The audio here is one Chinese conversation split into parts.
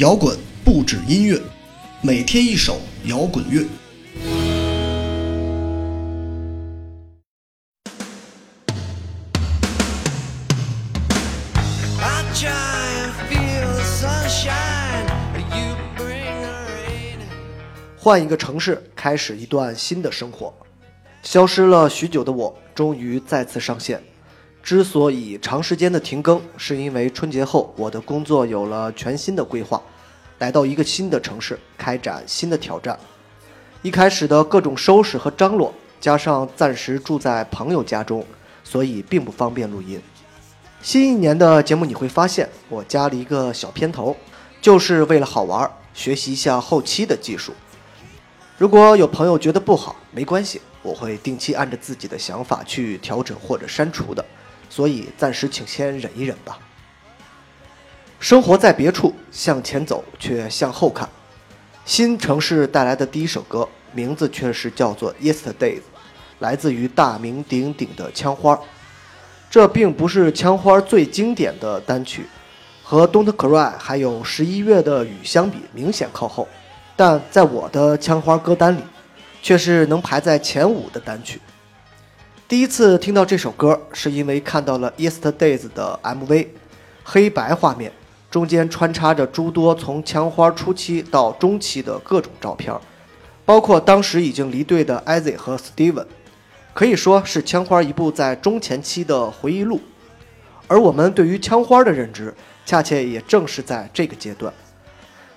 摇滚不止音乐，每天一首摇滚乐。换一个城市，开始一段新的生活。消失了许久的我，终于再次上线。之所以长时间的停更，是因为春节后我的工作有了全新的规划，来到一个新的城市，开展新的挑战。一开始的各种收拾和张罗，加上暂时住在朋友家中，所以并不方便录音。新一年的节目你会发现，我加了一个小片头，就是为了好玩，学习一下后期的技术。如果有朋友觉得不好，没关系，我会定期按着自己的想法去调整或者删除的，所以暂时请先忍一忍吧。生活在别处，向前走却向后看。新城市带来的第一首歌，名字却是叫做《Yesterday》，来自于大名鼎鼎的枪花。这并不是枪花最经典的单曲，和《Don't Cry》还有十一月的雨相比，明显靠后。但在我的枪花歌单里，却是能排在前五的单曲。第一次听到这首歌，是因为看到了《Yesterdays》的 MV，黑白画面中间穿插着诸多从枪花初期到中期的各种照片，包括当时已经离队的 Izzy 和 Steven，可以说是枪花一部在中前期的回忆录。而我们对于枪花的认知，恰恰也正是在这个阶段。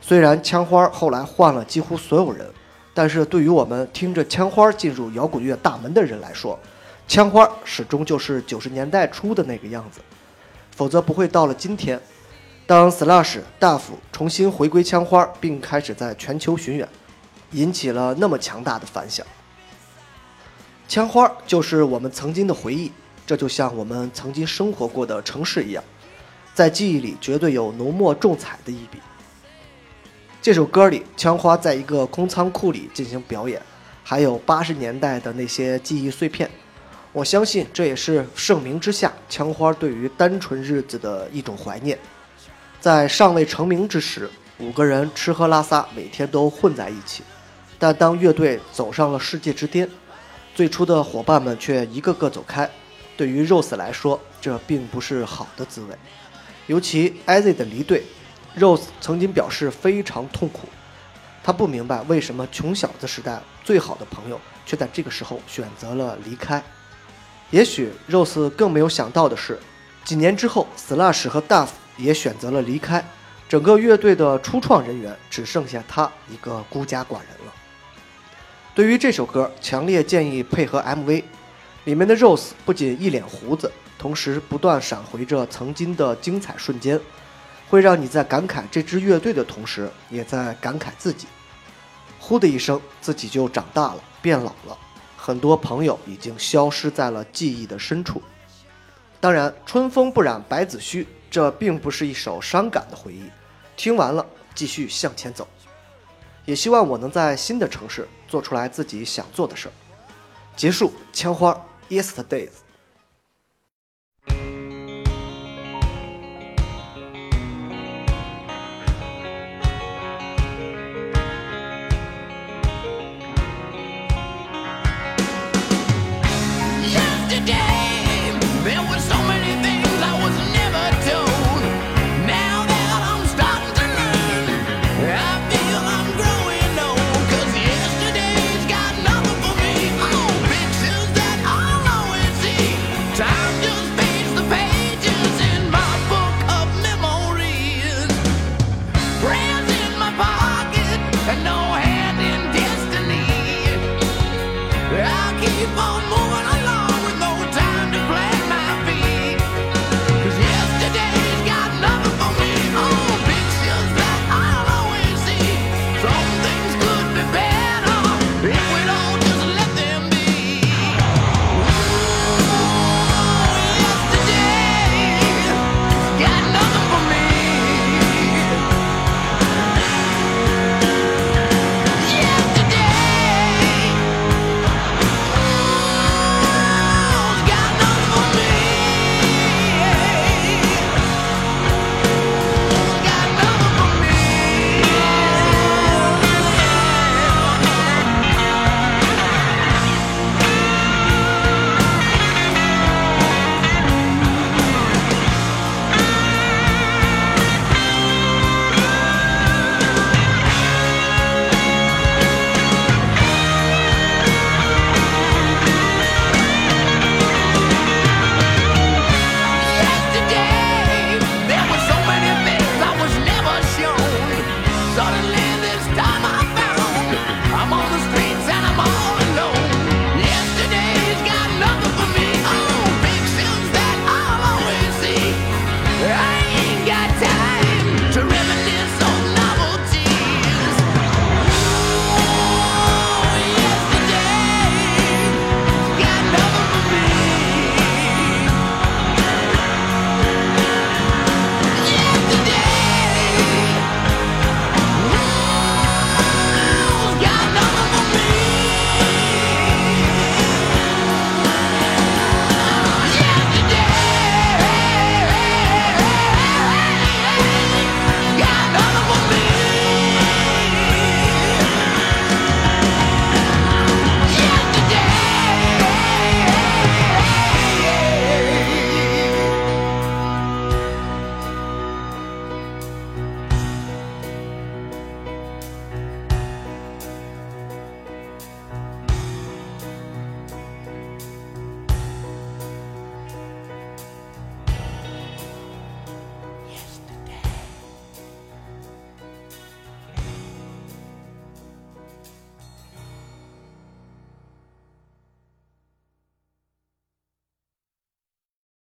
虽然枪花后来换了几乎所有人，但是对于我们听着枪花进入摇滚乐大门的人来说，枪花始终就是九十年代初的那个样子，否则不会到了今天，当 Slash、大斧重新回归枪花，并开始在全球巡演，引起了那么强大的反响。枪花就是我们曾经的回忆，这就像我们曾经生活过的城市一样，在记忆里绝对有浓墨重彩的一笔。这首歌里，枪花在一个空仓库里进行表演，还有八十年代的那些记忆碎片。我相信这也是盛名之下，枪花对于单纯日子的一种怀念。在尚未成名之时，五个人吃喝拉撒，每天都混在一起。但当乐队走上了世界之巅，最初的伙伴们却一个个走开。对于 Rose 来说，这并不是好的滋味，尤其 Izzy 的离队。Rose 曾经表示非常痛苦，他不明白为什么穷小子时代最好的朋友却在这个时候选择了离开。也许 Rose 更没有想到的是，几年之后，Slash 和 Duff 也选择了离开，整个乐队的初创人员只剩下他一个孤家寡人了。对于这首歌，强烈建议配合 MV，里面的 Rose 不仅一脸胡子，同时不断闪回着曾经的精彩瞬间。会让你在感慨这支乐队的同时，也在感慨自己。呼的一声，自己就长大了，变老了。很多朋友已经消失在了记忆的深处。当然，春风不染白子虚，这并不是一首伤感的回忆。听完了，继续向前走。也希望我能在新的城市做出来自己想做的事儿。结束，枪花，Yesterdays。